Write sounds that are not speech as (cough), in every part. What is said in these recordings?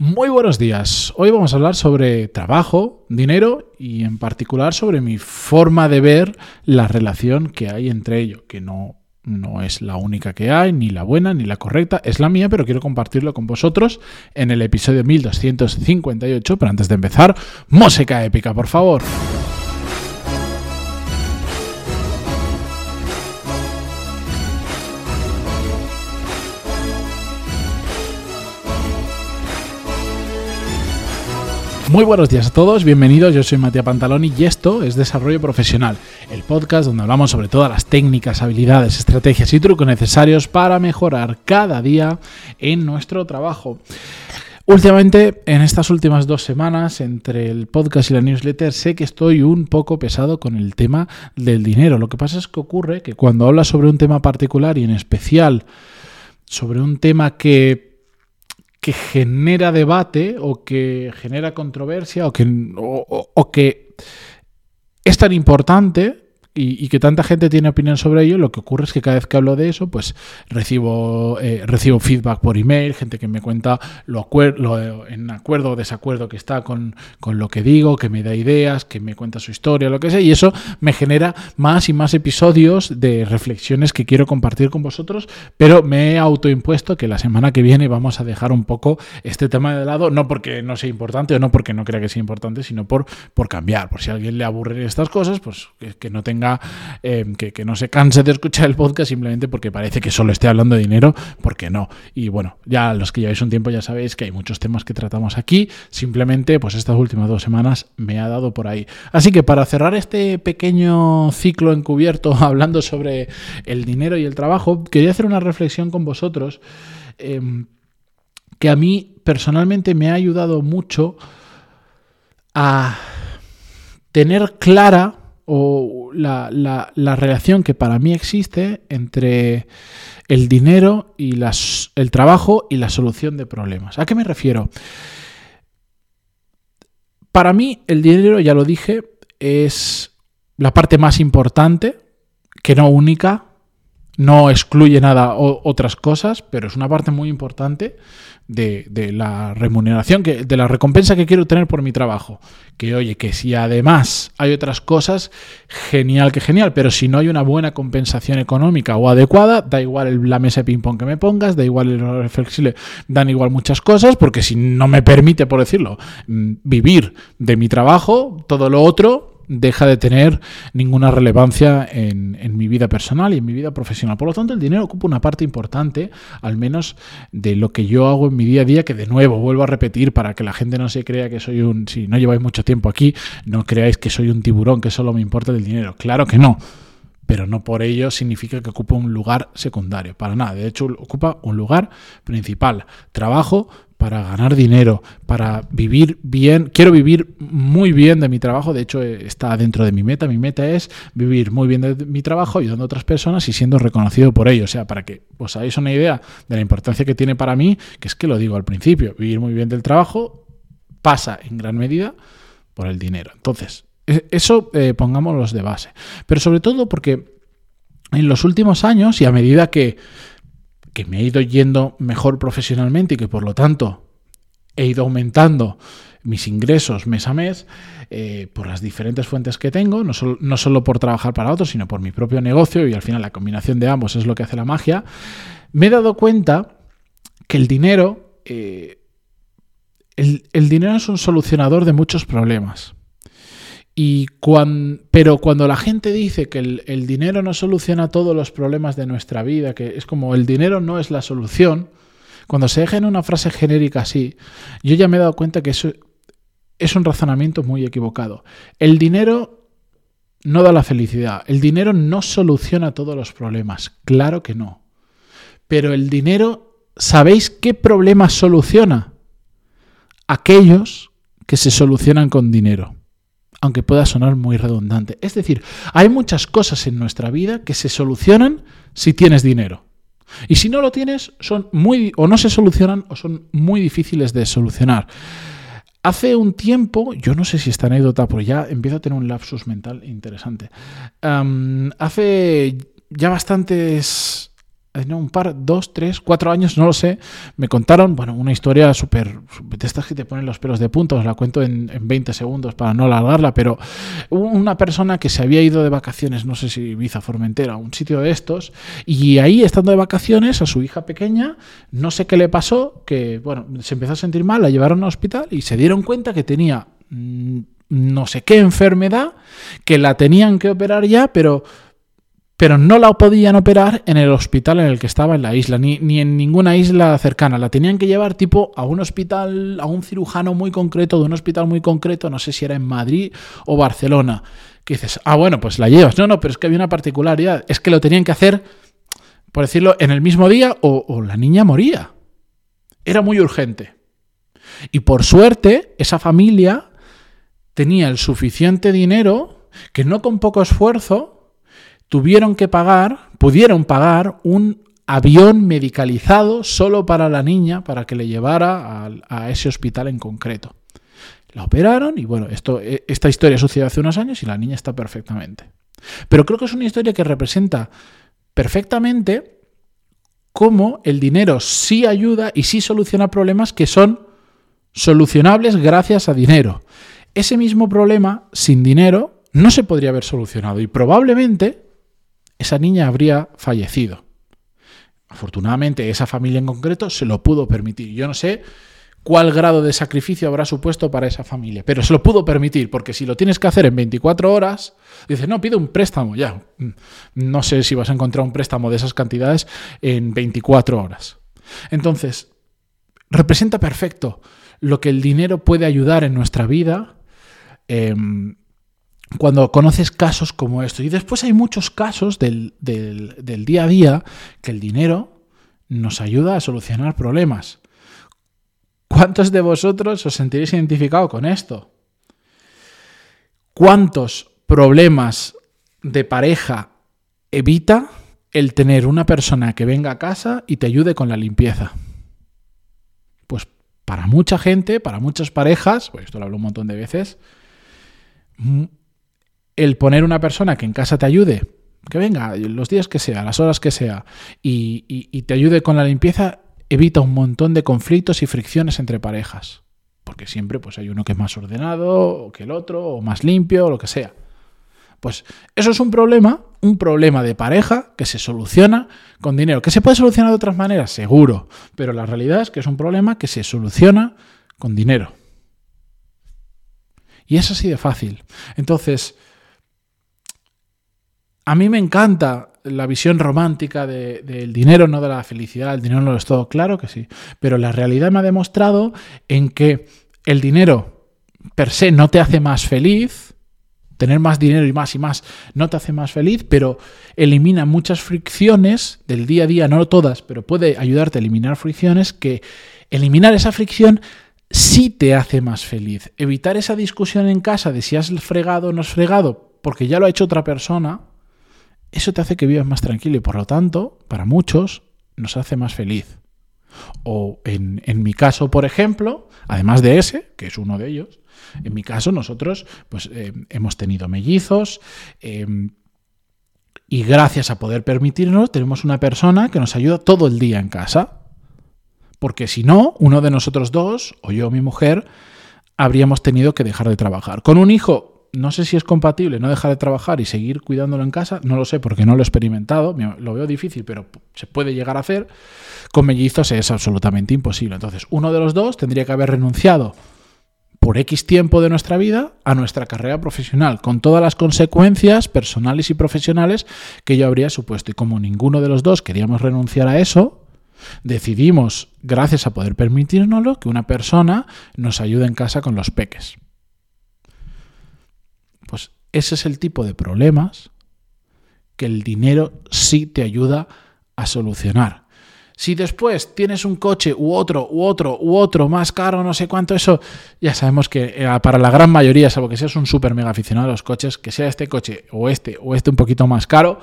Muy buenos días. Hoy vamos a hablar sobre trabajo, dinero y en particular sobre mi forma de ver la relación que hay entre ello, que no, no es la única que hay, ni la buena, ni la correcta, es la mía, pero quiero compartirlo con vosotros en el episodio 1258. Pero antes de empezar, música épica, por favor. Muy buenos días a todos, bienvenidos, yo soy Matías Pantaloni y esto es Desarrollo Profesional, el podcast donde hablamos sobre todas las técnicas, habilidades, estrategias y trucos necesarios para mejorar cada día en nuestro trabajo. Últimamente, en estas últimas dos semanas, entre el podcast y la newsletter, sé que estoy un poco pesado con el tema del dinero. Lo que pasa es que ocurre que cuando hablas sobre un tema particular y en especial sobre un tema que que genera debate o que genera controversia o que, o, que es tan importante y, que tanta gente tiene opinión sobre ello, lo que ocurre es que cada vez que hablo de eso, pues recibo, eh, recibo feedback por email, gente que me cuenta lo, en acuerdo o desacuerdo que está con, con, lo que digo, que me da ideas, que me cuenta su historia, lo que sea, y eso me genera más y más episodios de reflexiones que quiero compartir con vosotros, pero me he autoimpuesto que la semana que viene vamos a dejar un poco este tema de lado, no porque no sea importante o no porque no crea que sea importante, sino por, por cambiar, por si a alguien le aburren estas cosas, pues que no tenga eh, que, no se canse de escuchar el podcast simplemente porque parece que solo esté hablando de dinero, porque no. Y bueno, ya los que lleváis un tiempo ya sabéis que hay muchos temas que tratamos aquí, simplemente pues estas últimas dos semanas me ha dado por ahí. Así que para cerrar este pequeño ciclo encubierto (laughs) hablando sobre el dinero y el trabajo, quería hacer una reflexión con vosotros em, que a mí personalmente me ha ayudado mucho a tener clara o la, la, relación que para mí existe entre el dinero y las, el trabajo y la solución de problemas. ¿A qué me refiero? Para mí el dinero, ya lo dije, es la parte más importante, que no única, no excluye nada o otras cosas, pero es una parte muy importante de, la remuneración, que, de la recompensa que quiero tener por mi trabajo. Que oye, que si además hay otras cosas, genial que genial, pero si no hay una buena compensación económica o adecuada, da igual la mesa de ping-pong que me pongas, da igual el horario flexible, dan igual muchas cosas, porque si no me permite, por decirlo, mm, vivir de mi trabajo, todo lo otro deja de tener ninguna relevancia en, mi vida personal y en mi vida profesional. Por lo tanto, el dinero ocupa una parte importante, al menos de lo que yo hago en mi día a día, que de nuevo vuelvo a repetir para que la gente no se crea que soy un, si no lleváis mucho tiempo aquí, no creáis que soy un tiburón que solo me importa el dinero. Claro que no pero no por ello significa que ocupa un lugar secundario, para nada. De hecho, ocupa un lugar principal. Trabajo para ganar dinero, para vivir bien. Quiero vivir muy bien de mi trabajo, de hecho está dentro de mi meta. Mi meta es vivir muy bien de mi trabajo, ayudando a otras personas y siendo reconocido por ello. O sea, para que os hagáis una idea de la importancia que tiene para mí, que es que lo digo al principio, vivir muy bien del trabajo pasa en gran medida por el dinero. Entonces, e, eso eh, pongámoslo de base. Pero sobre todo porque en los últimos años y a medida que que me he ido yendo mejor profesionalmente y que por lo tanto he ido aumentando mis ingresos mes a mes eh, por las diferentes fuentes que tengo, no, no, solo por trabajar para otros, sino por mi propio negocio y al final la combinación de ambos es lo que hace la magia, me he dado cuenta que el dinero, eh, el dinero es un solucionador de muchos problemas. Y pero cuando la gente dice que el, dinero no soluciona todos los problemas de nuestra vida, que es como el dinero no es la solución, cuando se deja en una frase genérica así, yo ya me he dado cuenta que eso es un razonamiento muy equivocado. El dinero no da la felicidad, el dinero no soluciona todos los problemas, claro que no. Pero el dinero, ¿sabéis qué problemas soluciona? Aquellos que se solucionan con dinero aunque pueda sonar muy redundante. Es decir, hay muchas cosas en nuestra vida que se solucionan si tienes dinero. Y si no lo tienes, son muy o no se solucionan o son muy difíciles de solucionar. Hace un tiempo, yo no sé si esta anécdota, pero ya empiezo a tener un lapsus mental interesante. hace ya bastantes no, un par, dos, tres, cuatro años, no lo sé, me contaron, bueno, una historia súper, de estas que te ponen los pelos de punta, os la cuento en, en, 20 segundos para no alargarla, pero una persona que se había ido de vacaciones, no sé si Ibiza, Formentera, un sitio de estos, y ahí estando de vacaciones a su hija pequeña, no sé qué le pasó, que, bueno, se empezó a sentir mal, la llevaron al hospital y se dieron cuenta que tenía mm, no sé qué enfermedad, que la tenían que operar ya, pero pero no la podían operar en el hospital en el que estaba en la isla, ni, ni, en ninguna isla cercana. La tenían que llevar tipo a un hospital, a un cirujano muy concreto, de un hospital muy concreto, no sé si era en Madrid o Barcelona. Que dices, ah, bueno, pues la llevas. No, no, pero es que había una particularidad, es que lo tenían que hacer, por decirlo, en el mismo día o, o la niña moría. Era muy urgente. Y por suerte, esa familia tenía el suficiente dinero que no con poco esfuerzo tuvieron que pagar, pudieron pagar un avión medicalizado solo para la niña, para que le llevara a, ese hospital en concreto. La operaron y bueno, e, esta historia sucedió hace unos años y la niña está perfectamente. Pero creo que es una historia que representa perfectamente cómo el dinero sí ayuda y sí soluciona problemas que son solucionables gracias a dinero. Ese mismo problema, sin dinero, no se podría haber solucionado y probablemente esa niña habría fallecido. Afortunadamente, esa familia en concreto se lo pudo permitir. Yo no sé cuál grado de sacrificio habrá supuesto para esa familia, pero se lo pudo permitir, porque si lo tienes que hacer en 24 horas, dices, no, pide un préstamo, ya. Mm, no sé si vas a encontrar un préstamo de esas cantidades en 24 horas. Entonces, representa perfecto lo que el dinero puede ayudar en nuestra vida. Em, cuando conoces casos como esto. Y después hay muchos casos del, día a día que el dinero nos ayuda a solucionar problemas. ¿Cuántos de vosotros os sentiréis identificados con esto? ¿Cuántos problemas de pareja evita el tener una persona que venga a casa y te ayude con la limpieza? Pues para mucha gente, para muchas parejas, pues esto lo hablo un montón de veces, el poner una persona que en casa te ayude, que venga los días que sea, las horas que sea, y, te ayude con la limpieza, evita un montón de conflictos y fricciones entre parejas. Porque siempre pues, hay uno que es más ordenado que el otro, o más limpio, o lo que sea. Pues eso es un problema, un problema de pareja que se soluciona con dinero. ¿Que se puede solucionar de otras maneras? Seguro. Pero la realidad es que es un problema que se soluciona con dinero. Y es así de fácil. Entonces, a mí me encanta la visión romántica del dinero, no de la felicidad. El dinero no lo es todo, claro que sí. Pero la realidad me ha demostrado en que el dinero per se no te hace más feliz. Tener más dinero y más y más no te hace más feliz, pero elimina muchas fricciones del día a día, no todas, pero puede ayudarte a eliminar fricciones que eliminar esa fricción sí te hace más feliz. Evitar esa discusión en casa de si has fregado o no has fregado, porque ya lo ha hecho otra persona, eso te hace que vivas más tranquilo y por lo tanto, para muchos, nos hace más feliz. O en, mi caso, por ejemplo, además de ese, que es uno de ellos, en mi caso nosotros pues, eh, hemos tenido mellizos em, y gracias a poder permitirnos tenemos una persona que nos ayuda todo el día en casa. Porque si no, uno de nosotros dos, o yo o mi mujer, habríamos tenido que dejar de trabajar. Con un hijo no sé si es compatible no dejar de trabajar y seguir cuidándolo en casa, no lo sé porque no lo he experimentado, lo veo difícil, pero se puede llegar a hacer. Con mellizos es absolutamente imposible. Entonces, uno de los dos tendría que haber renunciado por X tiempo de nuestra vida a nuestra carrera profesional, con todas las consecuencias personales y profesionales que yo habría supuesto. Y como ninguno de los dos queríamos renunciar a eso, decidimos, gracias a poder permitirnoslo, que una persona nos ayude en casa con los peques. Ese es el tipo de problemas que el dinero sí te ayuda a solucionar. Si después tienes un coche u otro, u otro, u otro más caro, no sé cuánto, eso ya sabemos que eh, para la gran mayoría, salvo que seas un súper mega aficionado a los coches, que sea este coche o este o este un poquito más caro,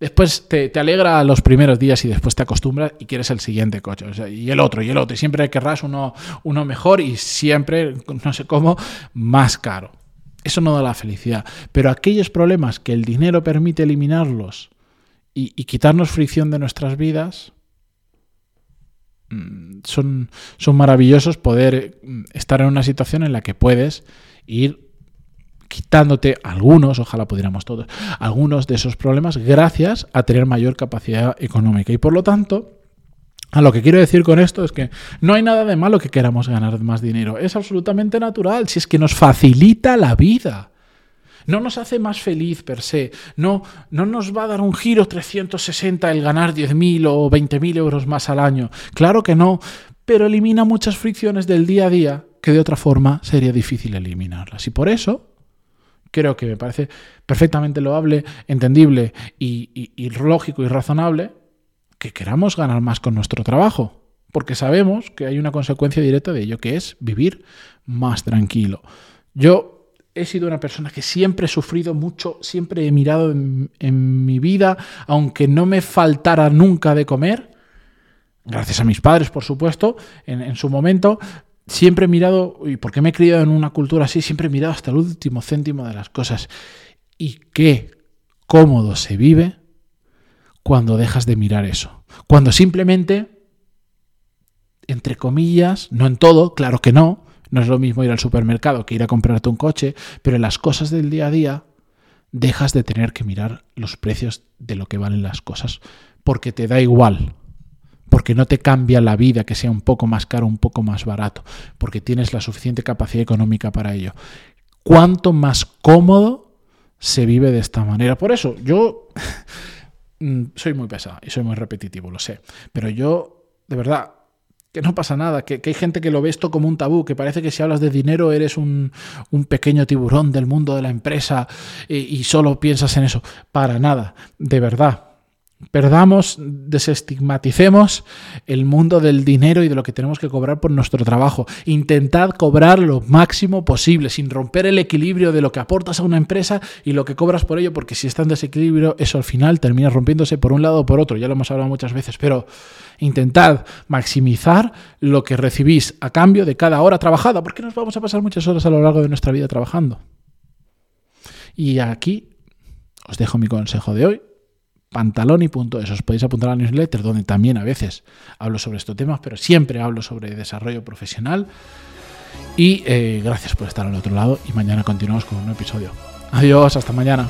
después te, alegra los primeros días y después te acostumbras y quieres el siguiente coche. y el otro, y el otro. Y siempre querrás uno, uno mejor y siempre, no sé cómo, más caro. Eso no da la felicidad. Pero aquellos problemas que el dinero permite eliminarlos y, quitarnos fricción de nuestras vidas, mm, son, son maravillosos poder mm, estar en una situación en la que puedes ir quitándote algunos, ojalá pudiéramos todos, algunos de esos problemas gracias a tener mayor capacidad económica. Y por lo tanto, a lo que quiero decir con esto es que no hay nada de malo que queramos ganar más dinero. Es absolutamente natural, si es que nos facilita la vida. No nos hace más feliz per se. No, no nos va a dar un giro 360 el ganar 10.000 o 20.000 euros más al año. Claro que no, pero elimina muchas fricciones del día a día que de otra forma sería difícil eliminarlas. Y por eso creo que me parece perfectamente loable, entendible y, y lógico y razonable que queramos ganar más con nuestro trabajo, porque sabemos que hay una consecuencia directa de ello, que es vivir más tranquilo. Yo he sido una persona que siempre he sufrido mucho, siempre he mirado en, mi vida, aunque no me faltara nunca de comer, gracias a mis padres, por supuesto, en, en su momento, siempre he mirado, y porque me he criado en una cultura así, siempre he mirado hasta el último céntimo de las cosas. Y qué cómodo se vive cuando dejas de mirar eso. Cuando simplemente, entre comillas, no en todo, claro que no, no es lo mismo ir al supermercado que ir a comprarte un coche, pero en las cosas del día a día dejas de tener que mirar los precios de lo que valen las cosas, porque te da igual, porque no te cambia la vida que sea un poco más caro, un poco más barato, porque tienes la suficiente capacidad económica para ello. Cuanto más cómodo se vive de esta manera. Por eso, yo soy muy pesado y soy muy repetitivo, lo sé. Pero yo, de verdad, que no pasa nada, que, hay gente que lo ve esto como un tabú, que parece que si hablas de dinero eres un, pequeño tiburón del mundo de la empresa y solo piensas en eso. Para nada, de verdad. Perdamos, desestigmaticemos el mundo del dinero y de lo que tenemos que cobrar por nuestro trabajo. Intentad cobrar lo máximo posible, sin romper el equilibrio de lo que aportas a una empresa y lo que cobras por ello, porque si está en desequilibrio, eso al final termina rompiéndose por un lado o por otro. Ya lo hemos hablado muchas veces, pero intentad maximizar lo que recibís a cambio de cada hora trabajada, porque nos vamos a pasar muchas horas a lo largo de nuestra vida trabajando. Y aquí os dejo mi consejo de hoy pantaloni.es. Os podéis apuntar a la newsletter donde también a veces hablo sobre estos temas, pero siempre hablo sobre desarrollo profesional. Y eh, gracias por estar al otro lado y mañana continuamos con un nuevo episodio. Adiós, hasta mañana.